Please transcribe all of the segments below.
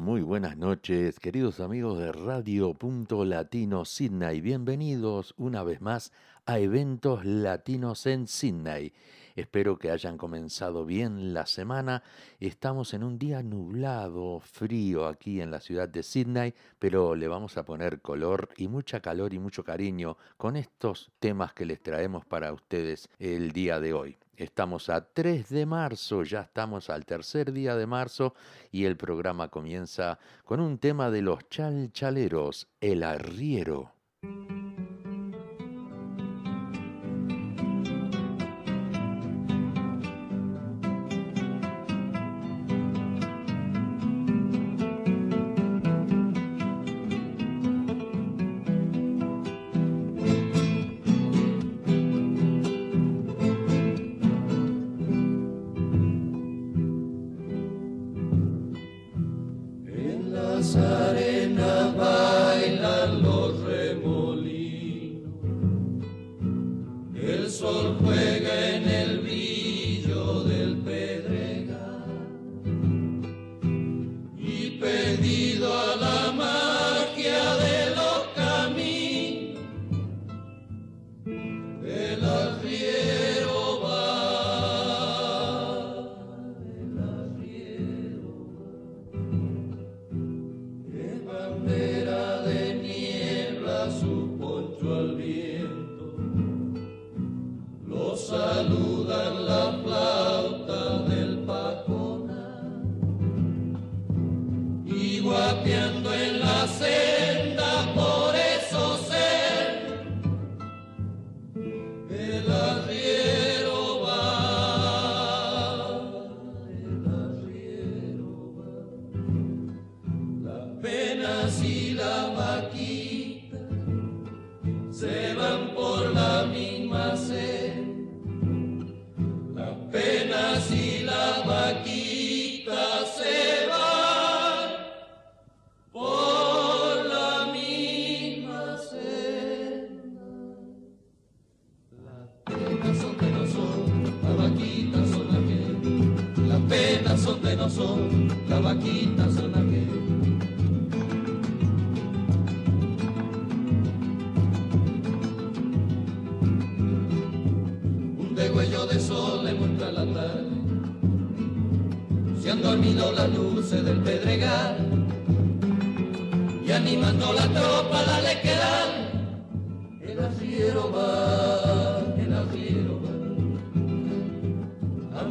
Muy, buenas noches, queridos amigos de Radio Punto Latino Sydney. Bienvenidos una vez más a Eventos Latinos en Sydney. Espero que hayan comenzado bien la semana. Estamos en un día nublado, frío aquí en la ciudad de Sydney, pero le vamos a poner color y mucha calor y mucho cariño con estos temas que les traemos para ustedes el día de hoy. Estamos a 3 de marzo, ya estamos al tercer día de marzo y el programa comienza con un tema de los chalchaleros, el arriero.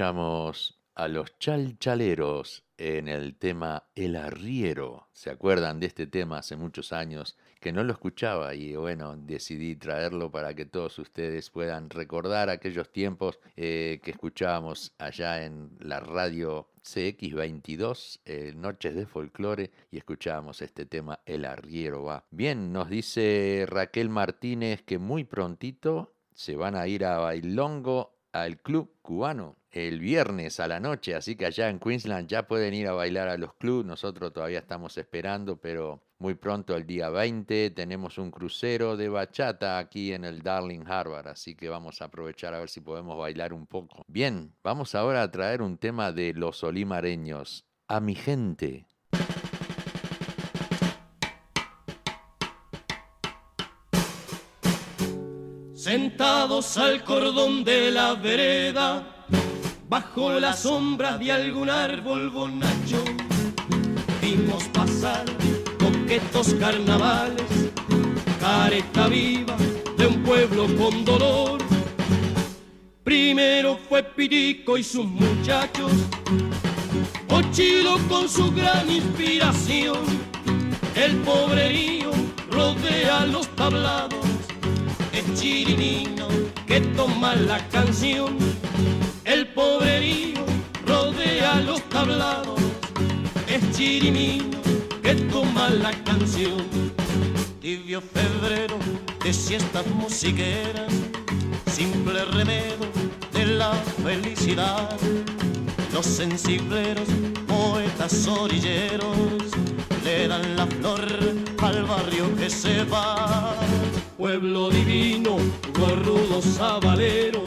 escuchamos a los chalchaleros en el tema El Arriero. ¿Se acuerdan de este tema hace muchos años que no lo escuchaba y bueno, decidí traerlo para que todos ustedes puedan recordar aquellos tiempos eh, que escuchábamos allá en la radio CX22, eh, Noches de Folclore, y escuchábamos este tema El Arriero va. Bien, nos dice Raquel Martínez que muy prontito se van a ir a Bailongo al club cubano el viernes a la noche, así que allá en Queensland ya pueden ir a bailar a los clubs, nosotros todavía estamos esperando, pero muy pronto, el día 20, tenemos un crucero de bachata aquí en el Darling Harbour, así que vamos a aprovechar a ver si podemos bailar un poco. Bien, vamos ahora a traer un tema de los olimareños. A mi gente. Sentados al cordón de la vereda, bajo la sombra de algún árbol bonacho, vimos pasar coquetos carnavales, careta viva de un pueblo con dolor. Primero fue Pirico y sus muchachos, Ochilo con su gran inspiración, el pobrerío rodea los tablados, el chirinino que toma la canción, pobrerío rodea los tablados, el chirinino que toma la canción. Tibio febrero de siestas musiqueras, simple remedio de la felicidad. Los sensibleros, poetas orilleros, le dan la flor al barrio que se va. Pueblo divino, gorrudo sabalero,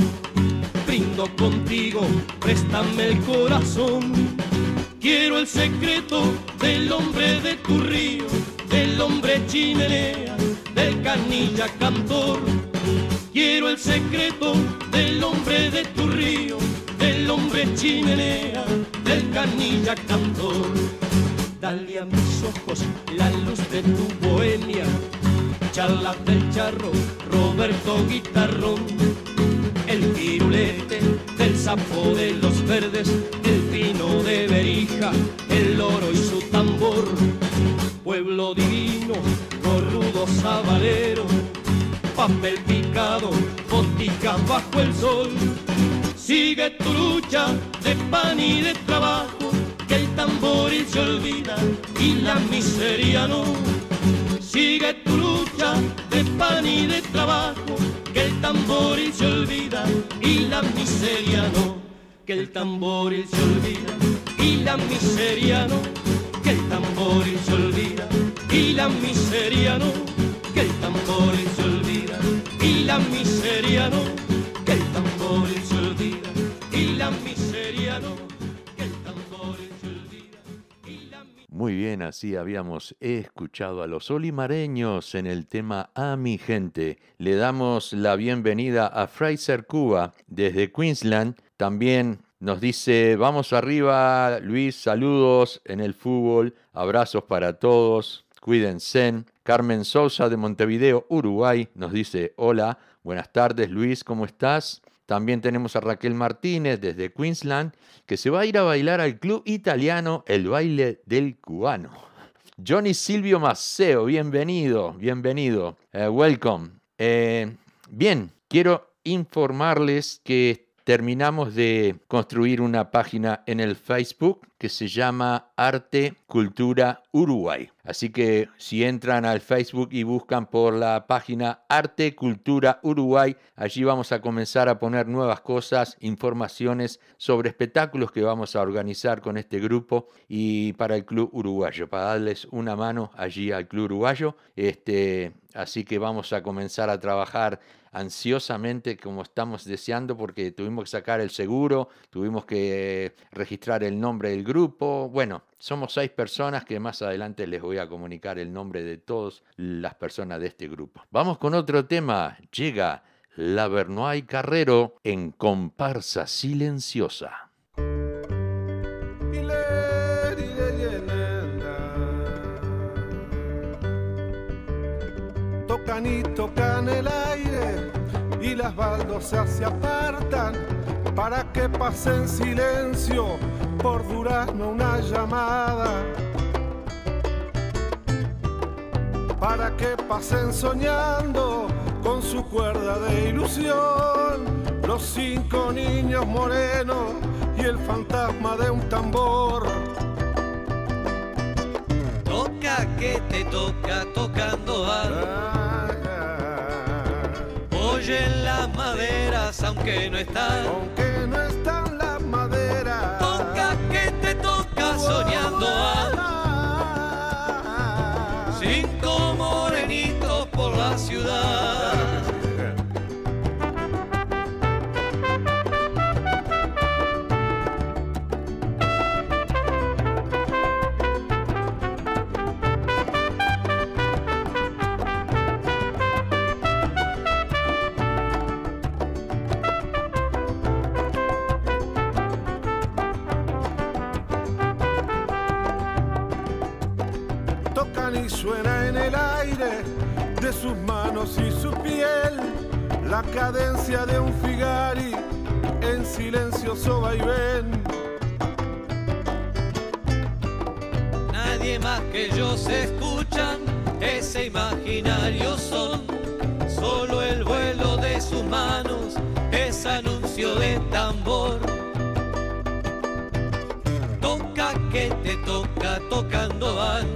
brindo contigo, préstame el corazón Quiero el secreto del hombre de tu río, del hombre chimenea, del canilla cantor. Quiero el secreto del hombre de tu río, del hombre chimenea, del canilla cantor. Dale a mis ojos la luz de tu bohemia, charla del charro, Roberto Guitarrón, del sapo de los verdes, de Berija, el oro y su tambor. Pueblo divino, corrudo sabalero, papel picado, botica bajo el sol. Sigue tu lucha de pan y de trabajo, que el tamboril se olvida y la miseria no. Sigue tu lucha de pan y de trabajo, que el tamboril se olvida y la miseria no que el tamboril se olvida y la miseria no, que el tamboril se olvida y la miseria no, que el tamboril se olvida y la miseria no, que el tamboril se olvida y la miseria no, Muy bien, así habíamos escuchado a los olimareños en el tema A mi gente. Le damos la bienvenida a Fraser Cuba desde Queensland también nos dice, vamos arriba, Luis, saludos en el fútbol, abrazos para todos, cuídense. Carmen Sosa de Montevideo, Uruguay, nos dice, hola, buenas tardes Luis, ¿cómo estás? También tenemos a Raquel Martínez desde Queensland, que se va a ir a bailar al club italiano El Baile del Cubano. Johnny Silvio Maceo, bienvenido, bienvenido, eh, welcome. Eh, bien, quiero informarles que terminamos de construir una página en el Facebook que se llama Arte Cultura Uruguay. Así que si entran al Facebook y buscan por la página Arte Cultura Uruguay, allí vamos a comenzar a poner nuevas cosas, informaciones sobre espectáculos que vamos a organizar con este grupo y para el Club Uruguayo, para darles una mano allí al Club Uruguayo. Este, así que vamos a comenzar a trabajar ansiosamente como estamos deseando porque tuvimos que sacar el seguro, tuvimos que registrar el nombre del grupo. Bueno, somos seis personas que más adelante les voy a comunicar el nombre de todas las personas de este grupo. Vamos con otro tema. Llega la Bernoy Carrero en comparsa silenciosa. Tocan y tocan el aire y las baldosas se apartan para que pase en silencio por durazno una llamada. Para que pasen soñando con su cuerda de ilusión los cinco niños morenos y el fantasma de un tambor. Toca que te toca tocando algo oyen aunque no están. Aunque no están las maderas. Toca que te toca soñando algo. Y su piel la cadencia de un figari en silencioso vaivén. Nadie más que ellos escuchan ese imaginario son, solo el vuelo de sus manos es anuncio de tambor. Toca que te toca tocando van.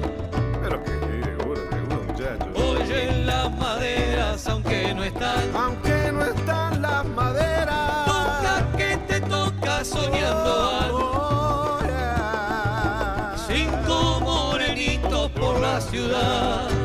Por la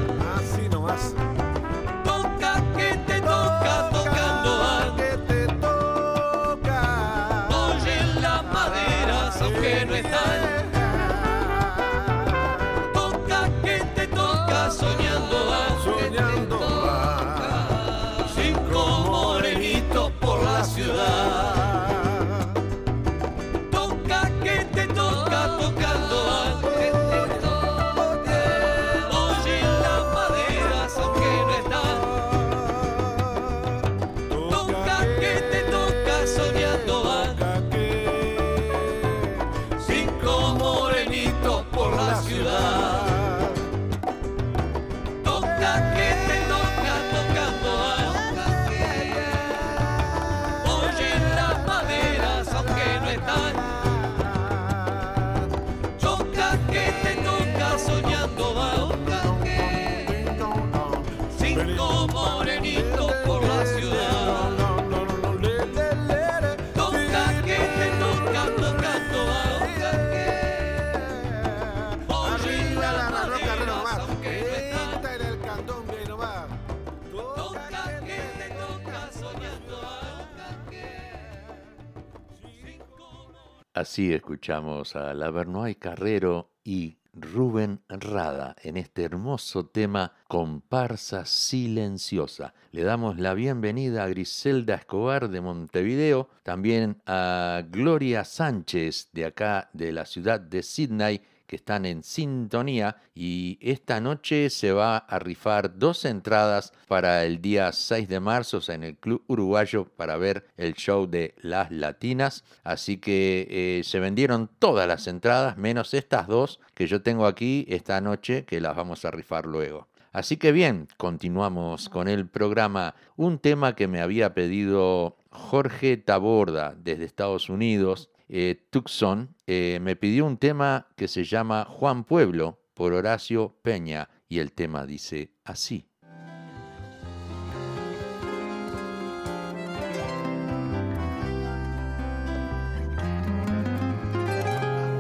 Así escuchamos a Lavernoy Carrero y Rubén Rada en este hermoso tema Comparsa Silenciosa. Le damos la bienvenida a Griselda Escobar de Montevideo, también a Gloria Sánchez de acá de la ciudad de Sydney que están en sintonía y esta noche se va a rifar dos entradas para el día 6 de marzo en el Club Uruguayo para ver el show de Las Latinas. Así que eh, se vendieron todas las entradas, menos estas dos que yo tengo aquí esta noche que las vamos a rifar luego. Así que bien, continuamos con el programa. Un tema que me había pedido Jorge Taborda desde Estados Unidos eh, Tucson, eh, me pidió un tema que se llama Juan Pueblo por Horacio Peña y el tema dice así.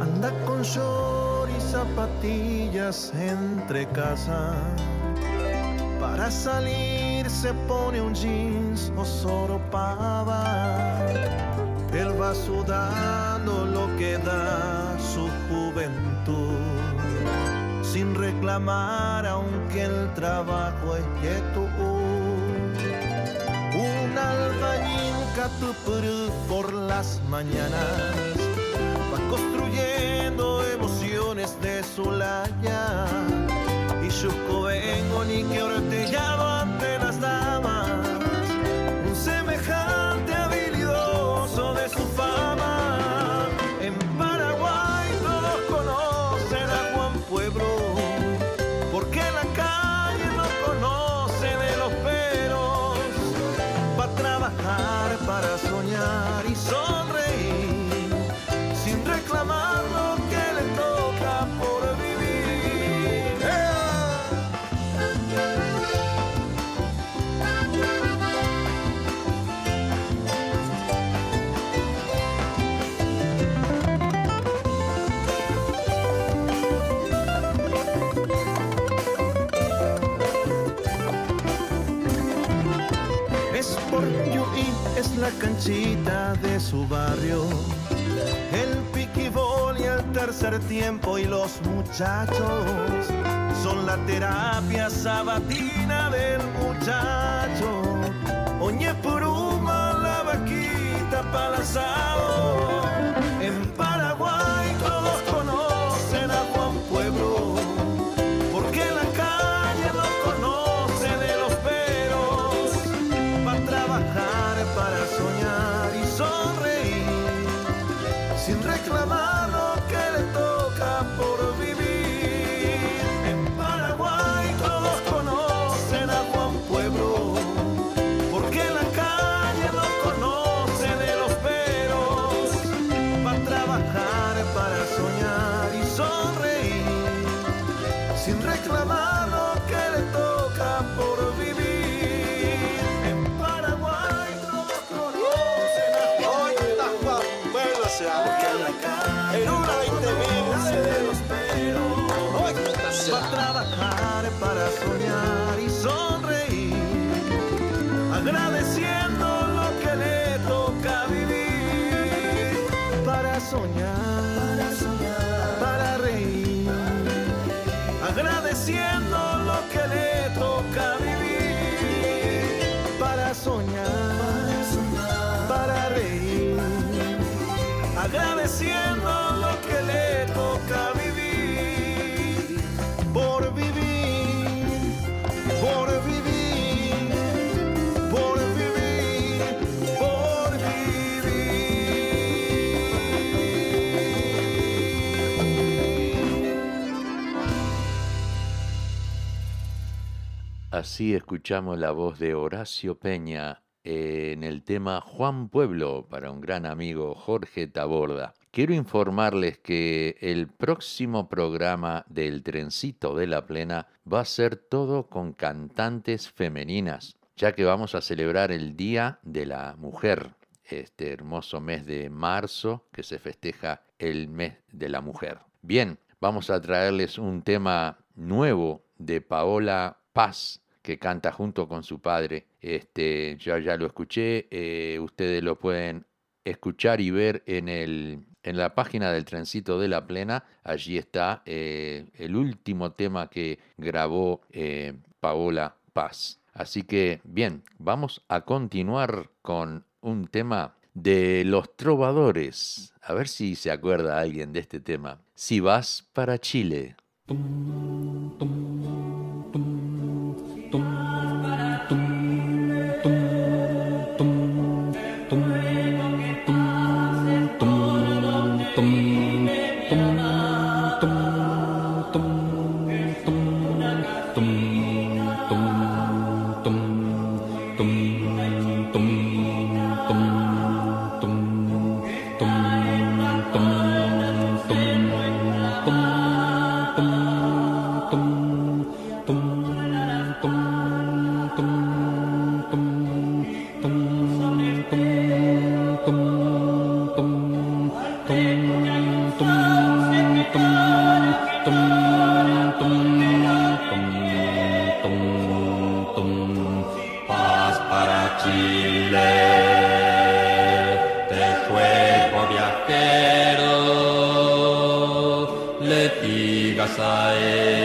Anda con short y zapatillas entre casa. Para salir se pone un jeans o soropava. Él va sudando lo que da su juventud. Sin reclamar aunque el trabajo es quietud. Un albañil catupurú por las mañanas va construyendo emociones de su laya y su vengo ni que ortellado la canchita de su barrio. El piquibol y el tercer tiempo y los muchachos son la terapia sabatina del muchacho. Oñe puruma, la vaquita para para soñar y sonreír, agradeciendo lo que le toca vivir, para soñar, para, soñar, para reír, agradeciendo lo que le toca vivir, para soñar, para, soñar, para reír, agradeciendo lo que le toca vivir. Así escuchamos la voz de Horacio Peña en el tema Juan Pueblo para un gran amigo Jorge Taborda. Quiero informarles que el próximo programa del Trencito de la Plena va a ser todo con cantantes femeninas, ya que vamos a celebrar el Día de la Mujer, este hermoso mes de marzo que se festeja el mes de la mujer. Bien, vamos a traerles un tema nuevo de Paola Paz que canta junto con su padre. Este, yo ya lo escuché, eh, ustedes lo pueden escuchar y ver en, el, en la página del Trencito de la Plena. Allí está eh, el último tema que grabó eh, Paola Paz. Así que, bien, vamos a continuar con un tema de los trovadores. A ver si se acuerda alguien de este tema. Si vas para Chile. Chile, de juego viajero, le digas a él.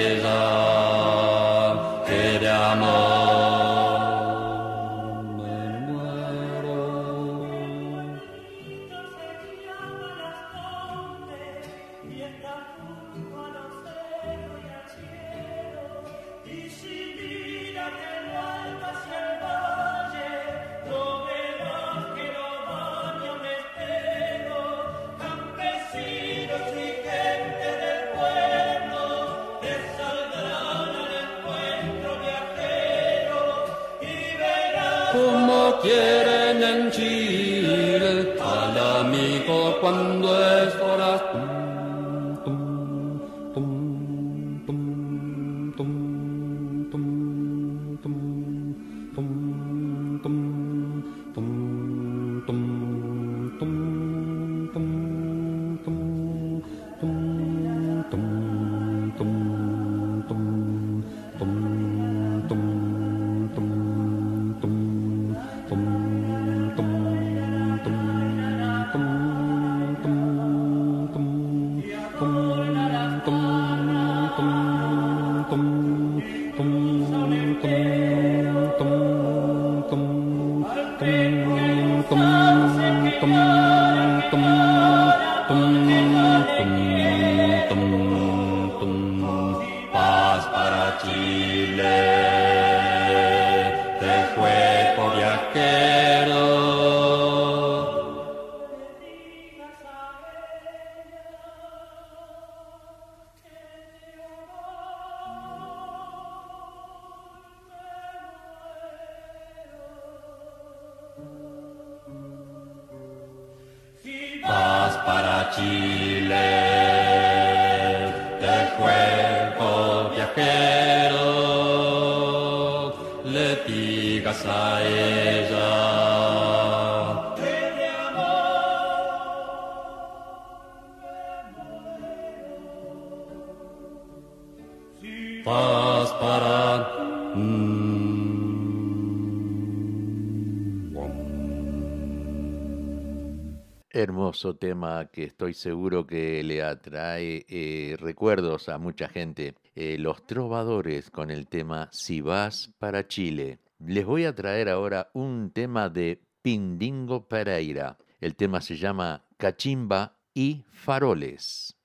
Hermoso tema que estoy seguro que le atrae eh, recuerdos a mucha gente. Eh, los trovadores con el tema Si vas para Chile. Les voy a traer ahora un tema de Pindingo Pereira. El tema se llama Cachimba y Faroles.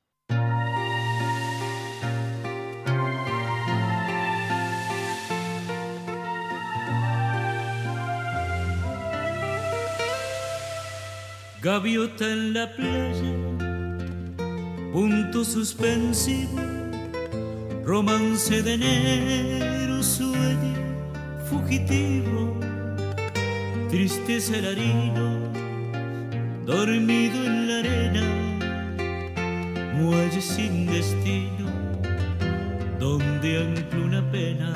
Gaviota en la playa, punto suspensivo, romance de enero, fugitivo, tristeza el dormido en la arena, muelle sin destino, donde ancla una pena.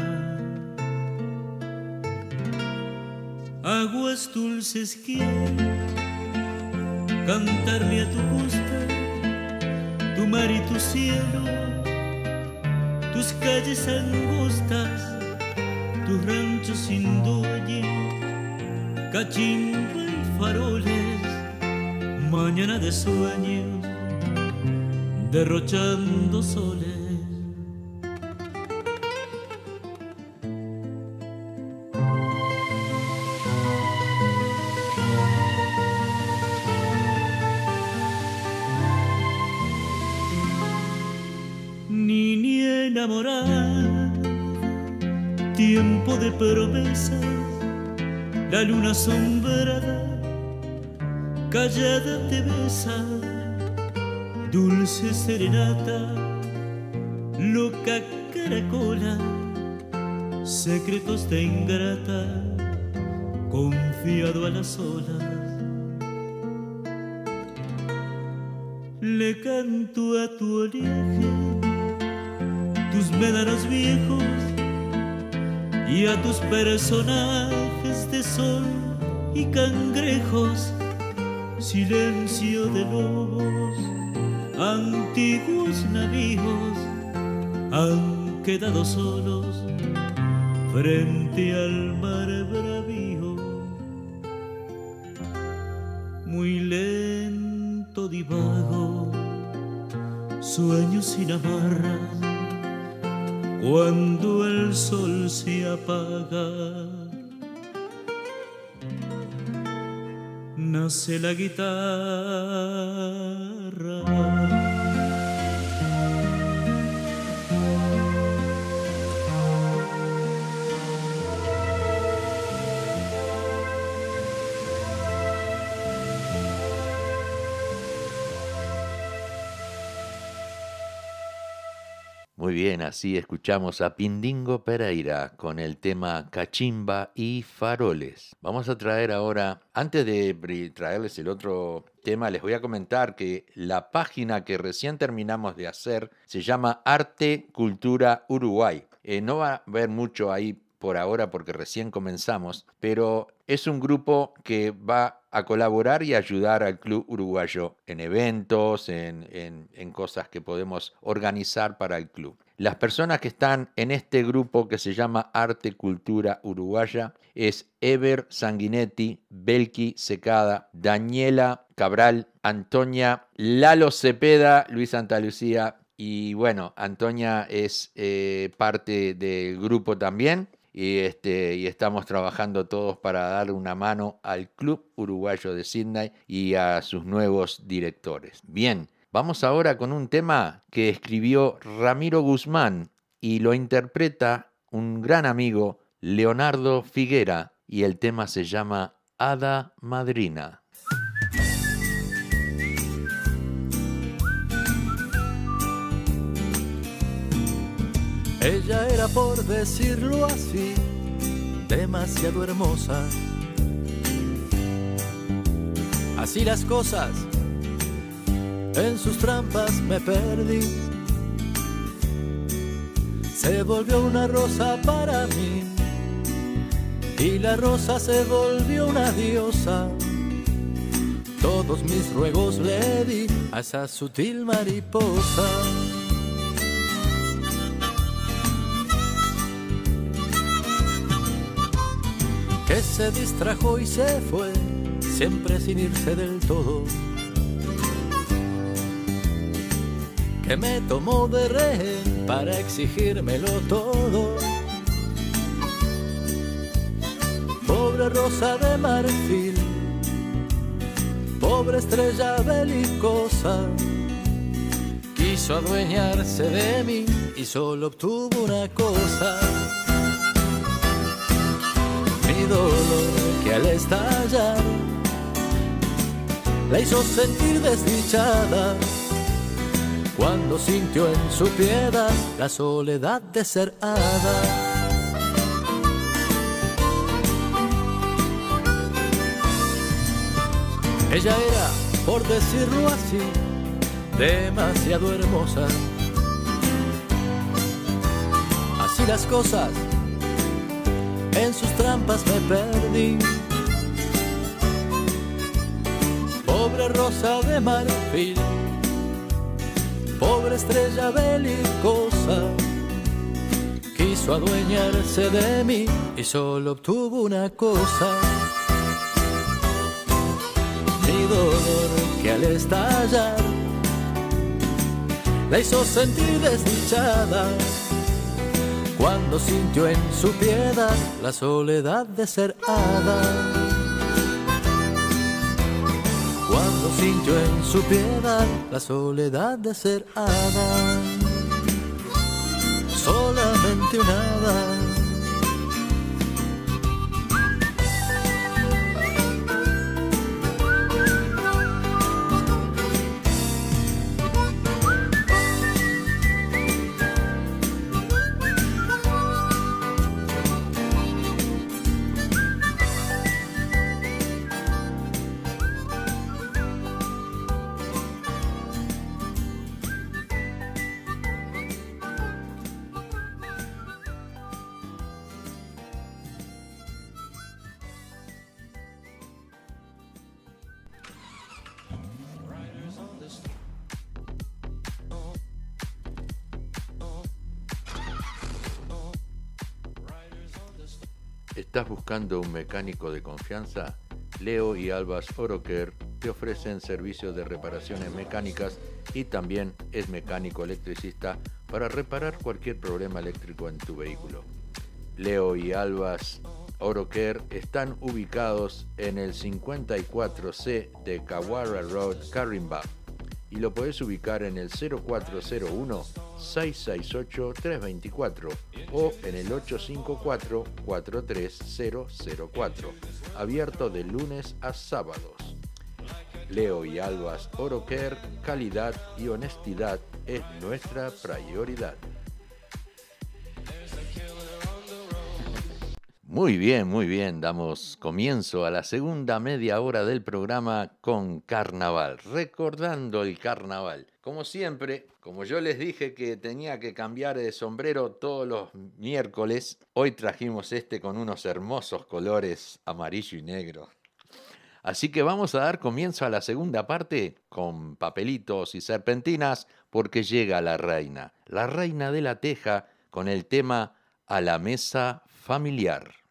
Aguas dulces quiero cantarle a tu costa, tu mar y tu cielo, tus calles angostas, tus ranchos sin dueño, cachimba y faroles, mañana de sueños, derrochando soles. Promesas, la luna asombrada, callada te besa, dulce serenata, loca caracola, secretos de ingrata, confiado a las olas. Le canto a tu oleaje tus médanos viejos y a tus personajes de sol y cangrejos, silencio de lobos, antiguos navíos han quedado solos frente al mar la guitarra. Así escuchamos a Pindingo Pereira con el tema Cachimba y Faroles. Vamos a traer ahora, antes de traerles el otro tema, les voy a comentar que la página que recién terminamos de hacer se llama Arte Cultura Uruguay. Eh, no va a haber mucho ahí por ahora porque recién comenzamos, pero es un grupo que va a colaborar y ayudar al club uruguayo en eventos, en, en- en cosas que podemos organizar para el club. Las personas que están en este grupo que se llama Arte Cultura Uruguaya es Ever Sanguinetti, Belki Secada, Daniela Cabral, Antonia Lalo Cepeda, Luis Santa Lucía y bueno, Antonia es eh, parte del grupo también y, este, y estamos trabajando todos para darle una mano al Club Uruguayo de Sydney y a sus nuevos directores. Bien, vamos ahora con un tema que escribió Ramiro Guzmán y lo interpreta un gran amigo, Leonardo Figuera, y el tema se llama Hada Madrina. Ella era, por decirlo así, demasiado hermosa. Así las cosas, en sus trampas me perdí. Se volvió una rosa para mí y la rosa se volvió una diosa. Todos mis ruegos le di a esa sutil mariposa. Que se distrajo y se fue, siempre sin irse del todo. Que me tomó de rehén para exigírmelo todo. Pobre rosa de marfil pobre estrella belicosa, quiso adueñarse de mí y solo obtuvo una cosa. Mi dolor que al estallar la hizo sentir desdichada cuando sintió en su piedad la soledad de ser hada. Ella era, por decirlo así, demasiado hermosa. Así las cosas, en sus trampas me perdí. Pobre rosa de marfil, estrella belicosa, quiso adueñarse de mí y solo obtuvo una cosa. Dolor que al estallar la hizo sentir desdichada. Cuando sintió en su piedad la soledad de ser hada. Sintió en su piedad la soledad de ser hada. Solamente un ¿Estás buscando un mecánico de confianza? Leo y Albas Oroker te ofrecen servicios de reparaciones mecánicas y también es mecánico electricista para reparar cualquier problema eléctrico en tu vehículo. Leo y Albas Oroker están ubicados en el 54C de Kawara Road, Carimba y lo puedes ubicar en el 0401-668-324 o en el 854-43004, abierto de lunes a sábados. Leo y Albas Oroquer, calidad y honestidad es nuestra prioridad. Muy bien, muy bien. Damos comienzo a la segunda media hora del programa con carnaval, recordando el carnaval. Como siempre, como yo les dije que tenía que cambiar de sombrero todos los miércoles, hoy trajimos este con unos hermosos colores amarillo y negro. Así que vamos a dar comienzo a la segunda parte con papelitos y serpentinas porque llega la reina, la reina de la teja con el tema A la mesa familiar.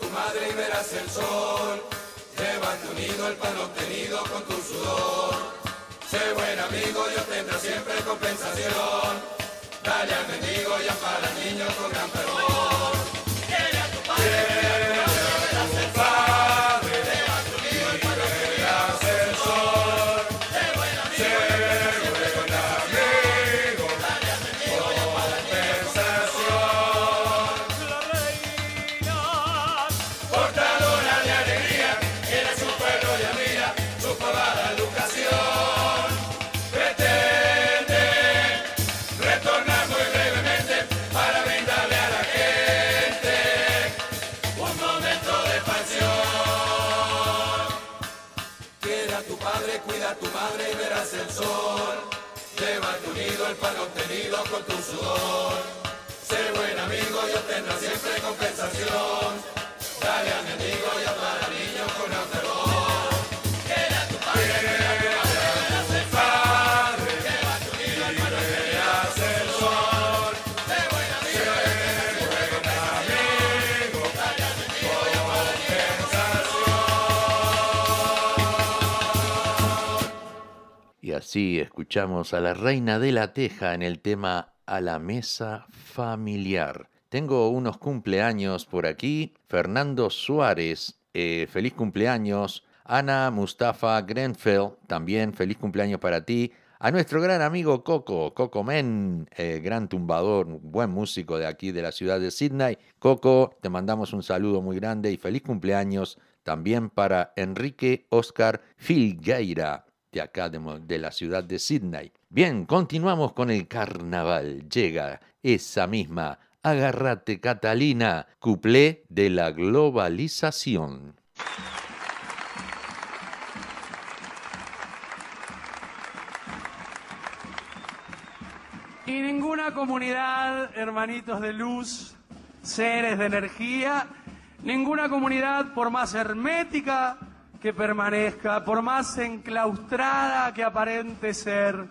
tu madre y verás el sol. Lleva tu nido el pan obtenido con tu sudor. Sé buen amigo, Dios tendrá siempre compensación. Dale al mendigo y ampara al con gran. con tu sudor. Sé buen amigo y obtendrás siempre compensación. Dale a mi amigo y a para niños con altavoz. Sí, escuchamos a la reina de la teja en el tema A la mesa familiar. Tengo unos cumpleaños por aquí. Fernando Suárez, eh, feliz cumpleaños. Ana Mustafa Grenfell, también feliz cumpleaños para ti. A nuestro gran amigo Coco, Coco Men, eh, gran tumbador, buen músico de aquí de la ciudad de Sydney. Coco, te mandamos un saludo muy grande y feliz cumpleaños también para Enrique Oscar Filgueira de acá de, la ciudad de Sydney. Bien, continuamos con el carnaval. Llega esa misma Agárrate Catalina, cuplé de la globalización. Y ninguna comunidad, hermanitos de luz, seres de energía, ninguna comunidad, por más hermética que permanezca, por más enclaustrada que aparente ser,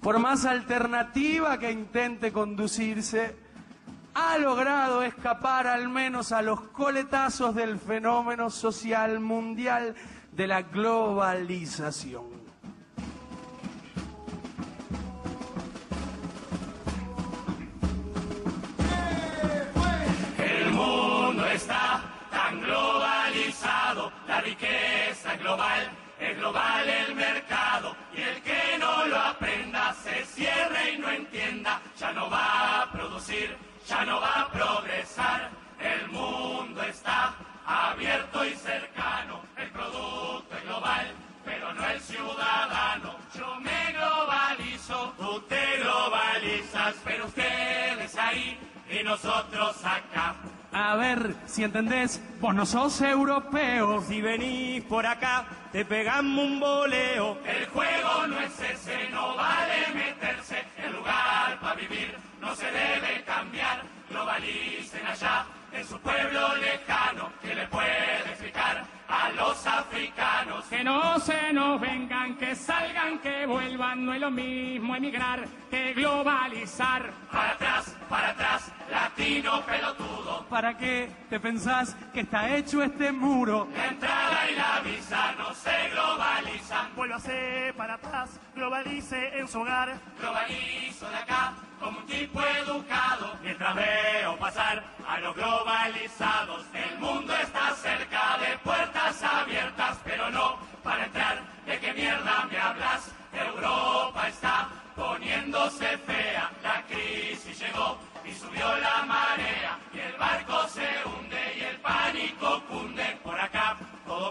por más alternativa que intente conducirse, ha logrado escapar al menos a los coletazos del fenómeno social mundial de la globalización. El mundo está la riqueza global, es global el mercado, y el que no lo aprenda se cierre y no entienda, ya no va a producir, ya no va a progresar, el mundo está abierto y cercano, el producto es global, pero no el ciudadano, yo me globalizo, tú te globalizas, pero ustedes ahí y nosotros acá. A ver si entendés, vos no sos europeo. Si venís por acá, te pegamos un boleo. El juego no es ese, no vale meterse. El lugar para vivir no se debe cambiar. Globalicen allá, en su pueblo lejano, que le puede explicar a los africanos Que no se nos vengan, que salgan, que vuelvan. No es lo mismo emigrar que globalizar. Para atrás, para atrás, latino pelotudo. ¿Para qué te pensás que está hecho este muro? La visa no se globalizan. Vuélvase para atrás, globalice en su hogar. Globalizo de acá como un tipo educado. Mientras veo pasar a los globalizados, el mundo está cerca de puertas abiertas, pero no para entrar. ¿De qué mierda me hablas? Europa está poniéndose fea, la crisis llegó y subió la marea y el barco se hunde y el pánico cunde.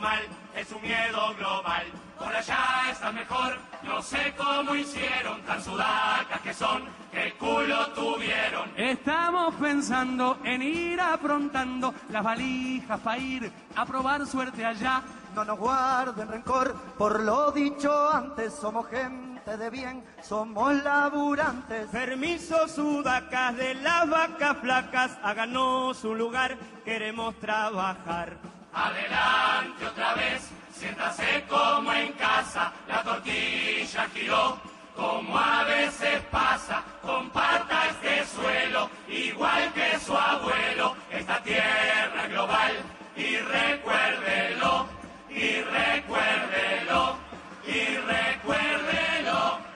Mal, es un miedo global. Por allá está mejor, no sé cómo hicieron, tan sudacas que son, qué culo tuvieron. Estamos pensando en ir aprontando las valijas para ir a probar suerte allá. No nos guarden rencor por lo dicho antes, somos gente de bien, somos laburantes. Permiso sudacas de las vacas flacas, háganos un lugar, queremos trabajar. Adelante otra vez, siéntase como en casa, la tortilla giró. Como a veces pasa, comparta este suelo, igual que su abuelo, esta tierra global, y recuérdelo, y recuérdelo, y recuérdelo.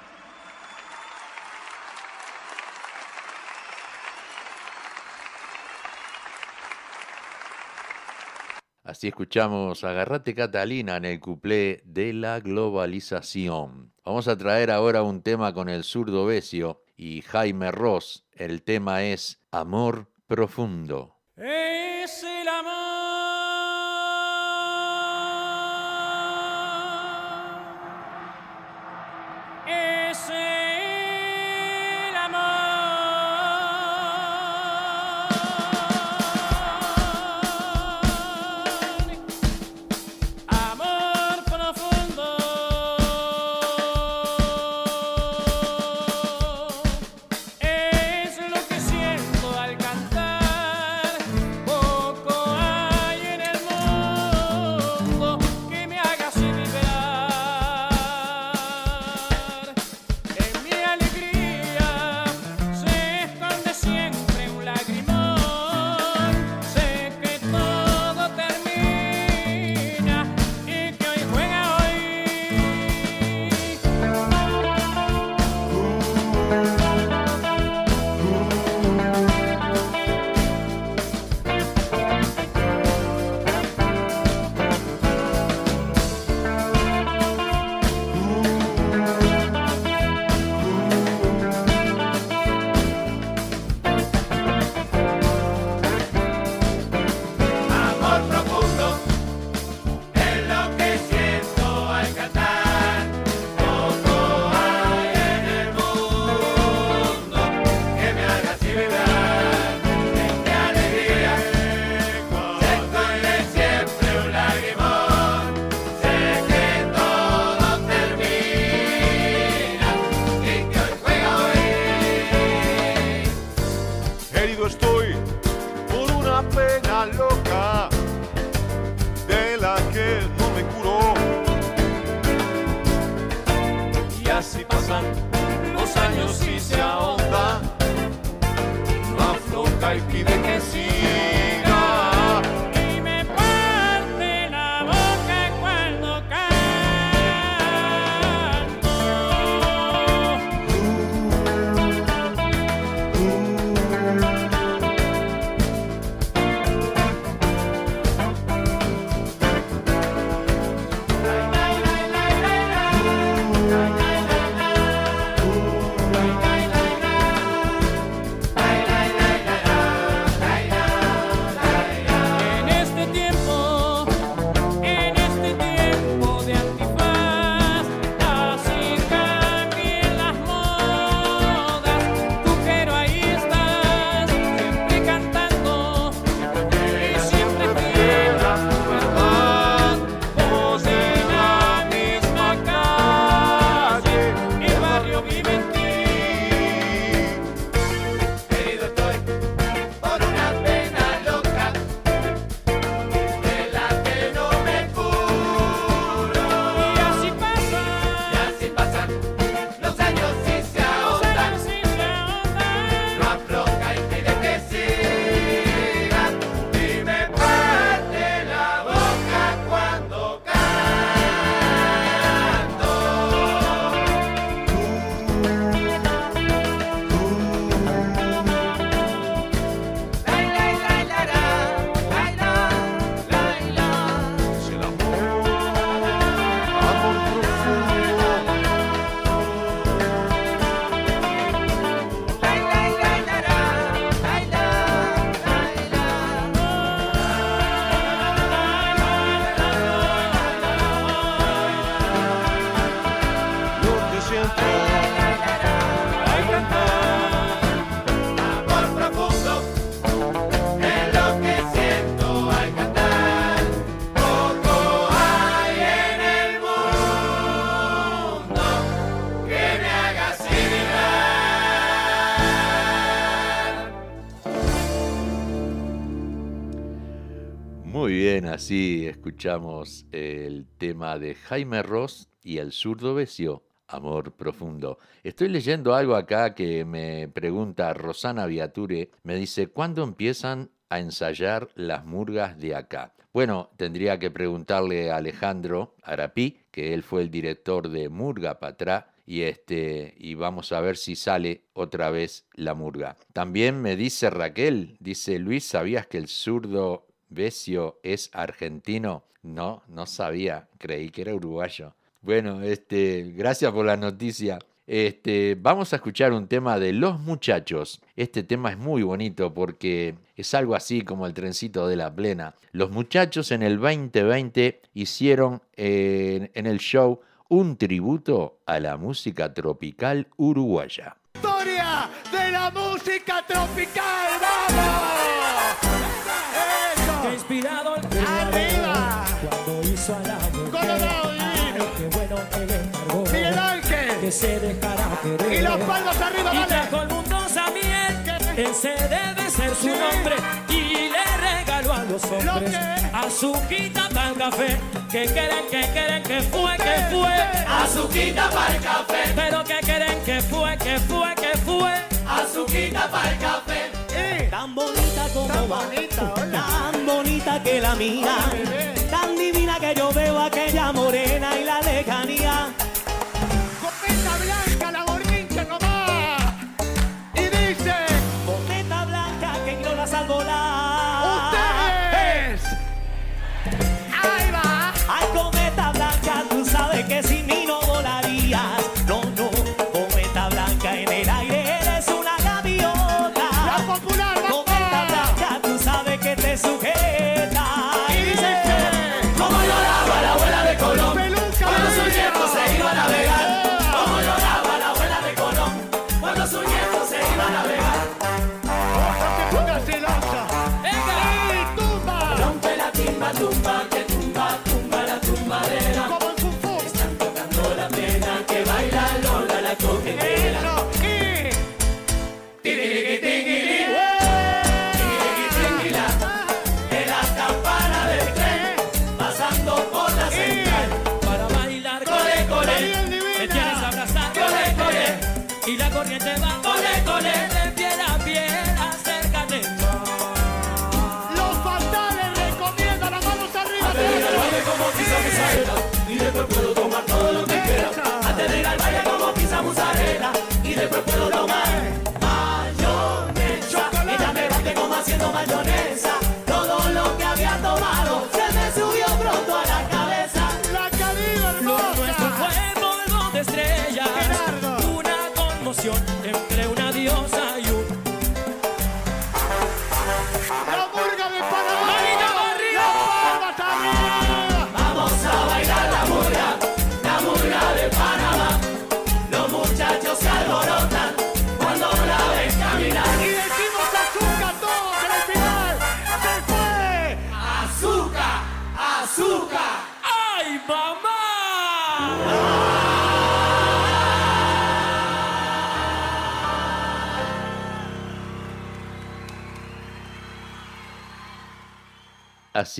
Así escuchamos Agarrate Catalina en el cuplé de la globalización. Vamos a traer ahora un tema con el zurdo Besio y Jaime Ross. El tema es Amor Profundo. Es el amor. Así escuchamos el tema de Jaime Ross y el zurdo Besio, Amor Profundo. Estoy leyendo algo acá que me pregunta Rosana Viature, me dice, ¿cuándo empiezan a ensayar las murgas de acá? Bueno, tendría que preguntarle a Alejandro Arapí, que él fue el director de Murga Patrá, y este y vamos a ver si sale otra vez la murga. También me dice Raquel, dice Luis, ¿sabías que el zurdo Besio es argentino. No, no sabía, creí que era uruguayo. Bueno, este, gracias por la noticia. Este, vamos a escuchar un tema de Los Muchachos. Este tema es muy bonito porque es algo así como el trencito de la plena. Los Muchachos en el 2020 hicieron en el show un tributo a la música tropical uruguaya. Historia de la música tropical, vamos el ¡Arriba! Cuando hizo a la mujer. Colorado divino. Qué bueno que le encargó. Miguel Ángel. Que se dejara querer. Y los palmas arriba, Y dale. trajo al mundo Samiel. Ese debe ser su nombre. Y le regaló a los hombres. Azuquita para el café. Que quieren, que quieren, que fue, que fue. Azuquita para el café. Pero que quieren, que fue, que fue, que fue. Azuquita para el café. Tan bonita como va, tan bonita que la mía, tan divina que yo veo aquella morena y la lejanía.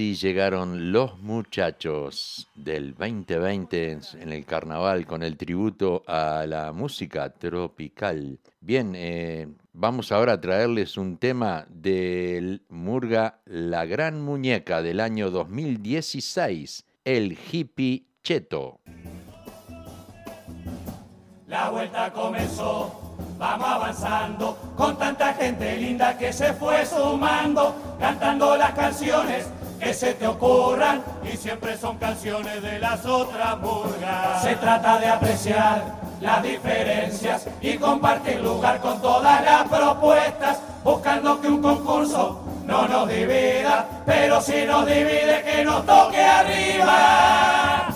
Llegaron los muchachos del 2020 en el carnaval con el tributo a la música tropical. Bien, eh, vamos ahora a traerles un tema del Murga La Gran Muñeca del año 2016, el hippie cheto. La vuelta comenzó, vamos avanzando, con tanta gente linda que se fue sumando, cantando las canciones que se te ocurran, y siempre son canciones de las otras murgas. Se trata de apreciar las diferencias y compartir lugar con todas las propuestas, buscando que un concurso no nos divida, pero si nos divide que nos toque arriba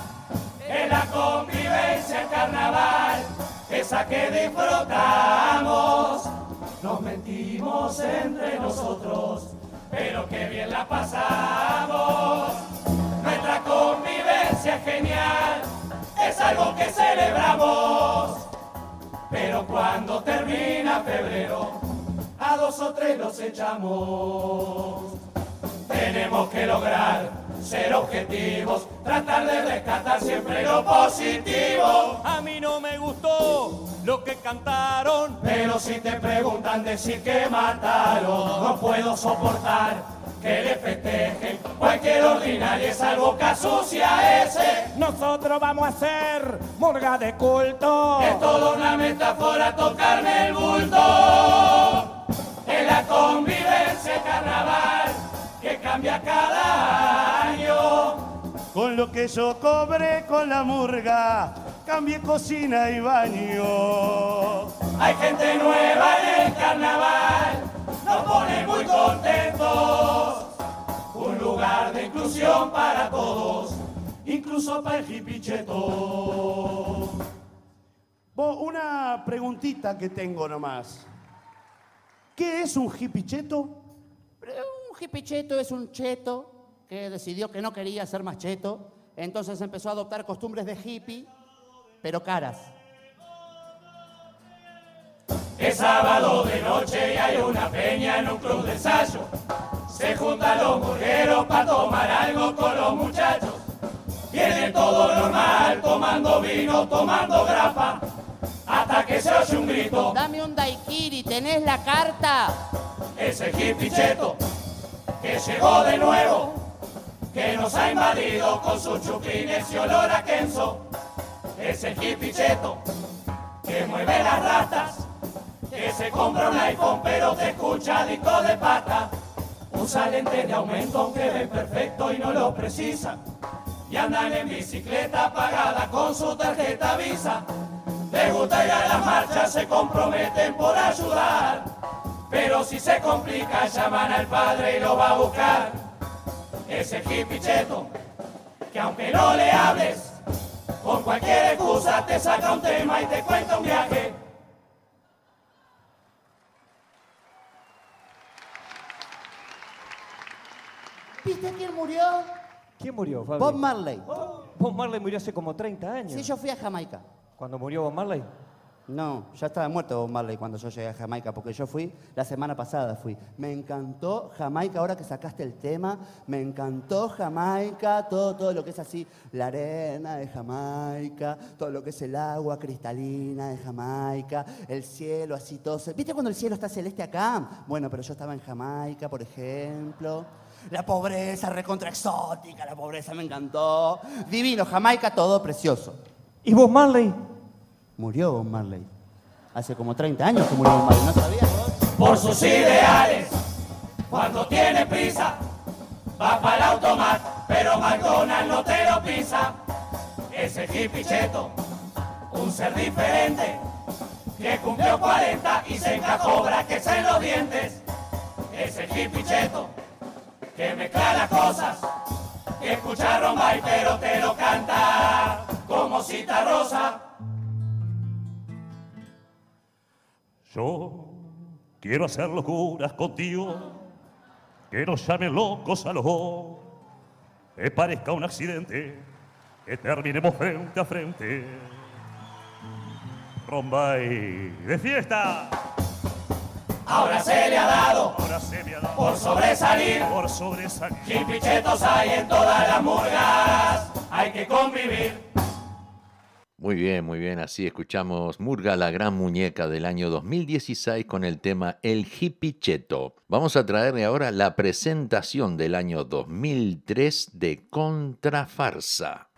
en la convivencia en carnaval, esa que disfrutamos. Nos mentimos entre nosotros, pero qué bien la pasamos. Nuestra convivencia es genial, es algo que celebramos. Pero cuando termina febrero, a dos o tres los echamos. Tenemos que lograr ser objetivos, tratar de rescatar siempre lo positivo. A mí no me gustó lo que cantaron, pero si te preguntan decir que mataron, no puedo soportar que le festejen cualquier ordinaria esa boca sucia ese. Nosotros vamos a hacer morga de culto. Es toda una metáfora tocarme el bulto. En la convivencia carnaval que cambia cada lo que yo cobré con la murga, cambié cocina y baño. Hay gente nueva en el carnaval, nos pone muy contentos. Un lugar de inclusión para todos, incluso para el hipicheto. Vos, una preguntita que tengo nomás. ¿Qué es un hipicheto? Un hipicheto es un cheto que decidió que no quería ser más cheto, entonces empezó a adoptar costumbres de hippie, pero caras. Es sábado de noche y hay una peña en un club de ensayo. Se juntan los mujeres para tomar algo con los muchachos. Viene todo normal, tomando vino, tomando grapa, hasta que se oye un grito. Dame un daiquiri, ¿tenés la carta? Ese hippie cheto que llegó de nuevo, que nos ha invadido con sus chupines y olor a. Ese hippie cheto que mueve las ratas, que se compra un iPhone pero te escucha disco de pata. Usa lentes de aumento aunque ven perfecto y no lo precisa. Y andan en bicicleta pagada con su tarjeta Visa. Les gusta ir a las marchas, se comprometen por ayudar. Pero si se complica, llaman al padre y lo va a buscar. Ese hippie cheto, que aunque no le hables, con cualquier excusa te saca un tema y te cuenta un viaje. ¿Viste quién murió? ¿Quién murió, Fabi? Bob Marley. Bob Marley murió hace como 30 años. Sí, yo fui a Jamaica. ¿Cuando murió Bob Marley? No, ya estaba muerto Bob Marley cuando yo llegué a Jamaica, porque yo fui, la semana pasada fui. Me encantó Jamaica, ahora que sacaste el tema, me encantó Jamaica, todo, todo lo que es así, la arena de Jamaica, todo lo que es el agua cristalina de Jamaica, el cielo así todo. ¿Viste cuando el cielo está celeste acá? Bueno, pero yo estaba en Jamaica, por ejemplo. La pobreza recontra exótica, la pobreza me encantó. Divino, Jamaica, todo precioso. ¿Y Bob Marley? Murió Bob Marley. Hace como 30 años que murió Bob Marley, ¿no sabías vos? por sus ideales. Cuando tiene prisa, va para el automat, pero McDonald's no te lo pisa. Ese hippie cheto, un ser diferente, que cumplió 40 y se encajó brackets en los dientes. Ese hippie cheto, que mezcla las cosas, que escucha Rombay pero te lo canta como cita rosa. Yo quiero hacer locuras contigo, que nos llamen locos a los dos, que parezca un accidente, que terminemos frente a frente. Rombay de fiesta. Ahora se le ha dado Ahora se me ha dado por sobresalir. Por sobresalir. Hay en todas las murgas, hay que convivir. Muy bien, muy bien. Así escuchamos Murga, la gran muñeca del año 2016 con el tema El Hippie Cheto. Vamos a traerle ahora la presentación del año 2003 de Contrafarsa.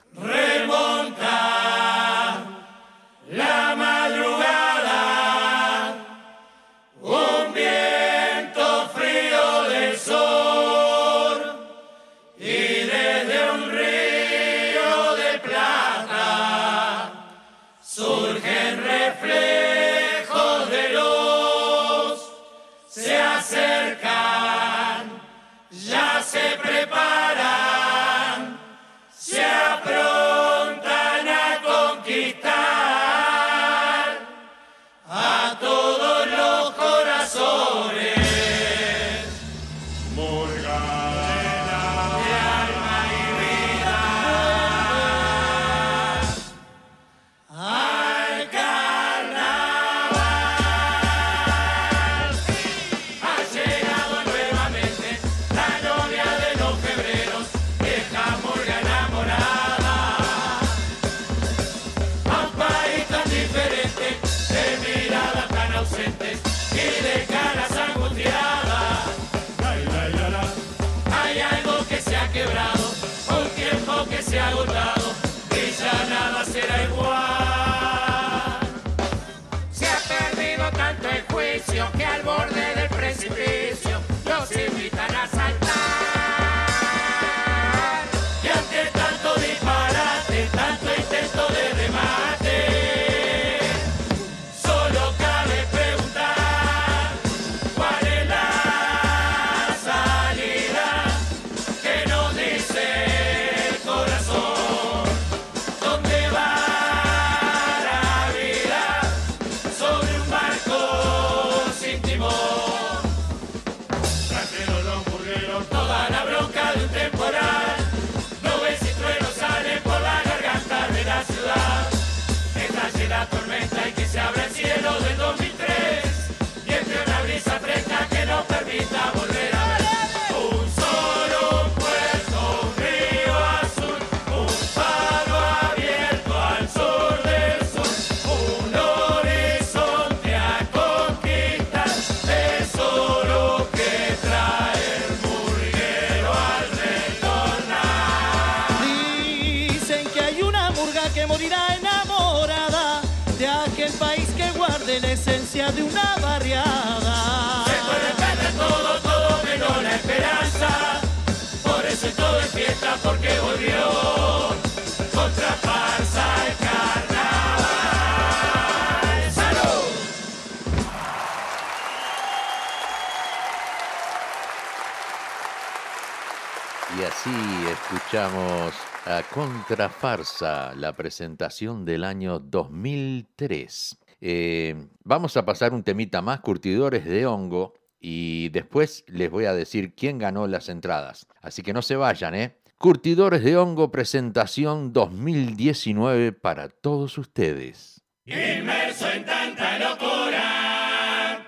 Escuchamos a Contrafarsa, la presentación del año 2003. Eh, vamos a pasar un temita más, curtidores de hongo, y después les voy a decir quién ganó las entradas. Así que no se vayan, ¿eh? Curtidores de hongo, presentación 2019 para todos ustedes. Inmerso en tanta locura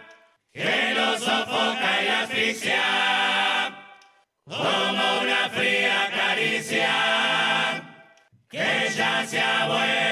que lo sofoca y asfixia como una se ha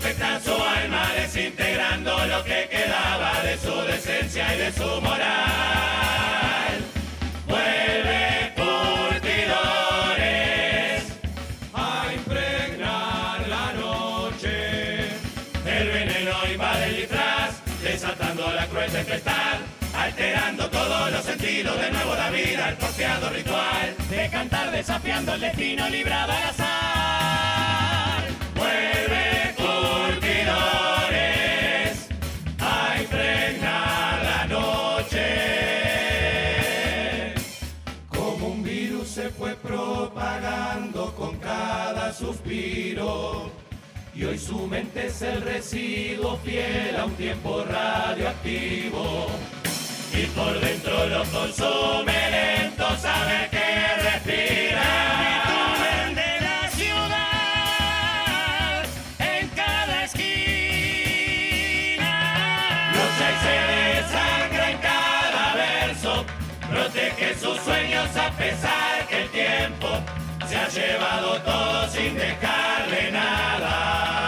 a poco infecta su alma, desintegrando lo que quedaba de su decencia y de su moral. Vuelve curtidores a impregnar la noche. El veneno invade el disfraz, desatando la cruel tempestad, alterando todos los sentidos de nuevo la vida, el porfiado ritual de cantar desafiando el destino librado al suspiro. Y hoy su mente es el residuo fiel a un tiempo radioactivo. Y por dentro lo consume lento, sabe llevado todo sin dejarle nada.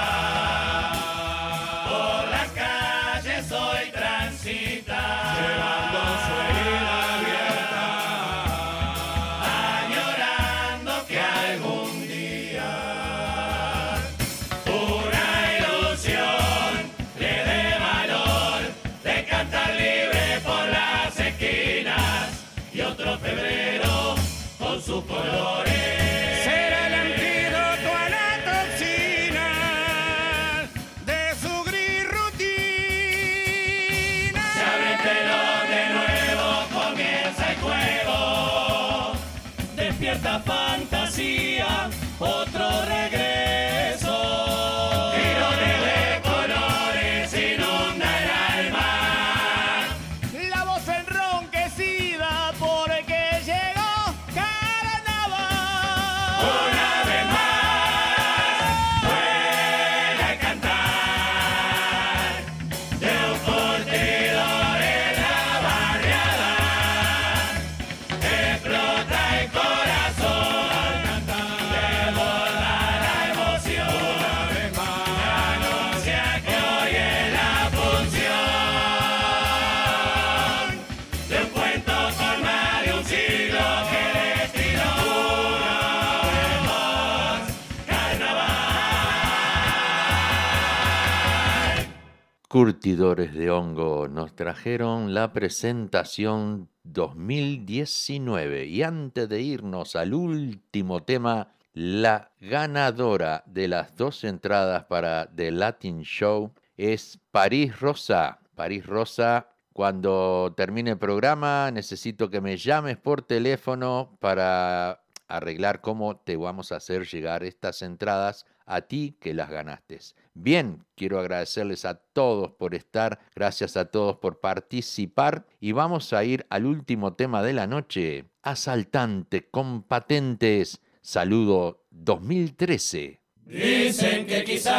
Curtidores de hongo nos trajeron la presentación 2019 y antes de irnos al último tema, la ganadora de las dos entradas para The Latin Show es París Rosa. París Rosa, cuando termine el programa necesito que me llames por teléfono para arreglar cómo te vamos a hacer llegar estas entradas a ti que las ganaste. Bien, quiero agradecerles a todos por estar, gracias a todos por participar y vamos a ir al último tema de la noche, asaltante con patentes. Saludo 2013. Dicen que quizás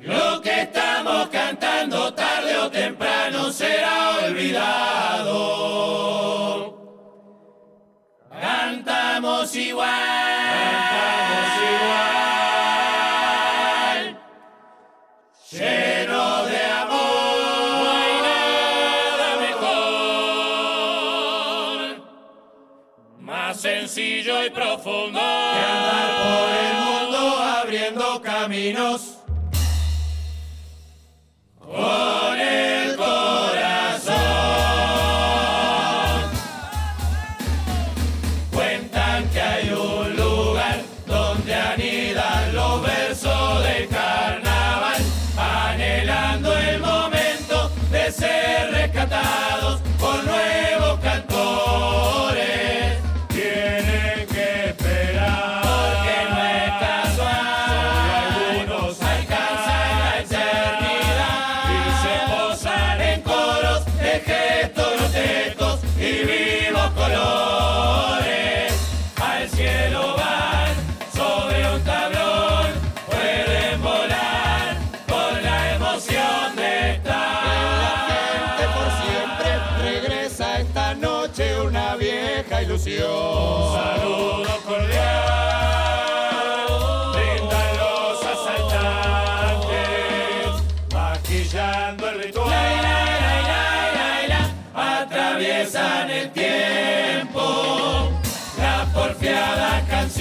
lo que estamos cantando tarde o temprano será olvidado. Cantamos igual, profundo que andar por el mundo abriendo caminos.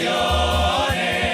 canciones.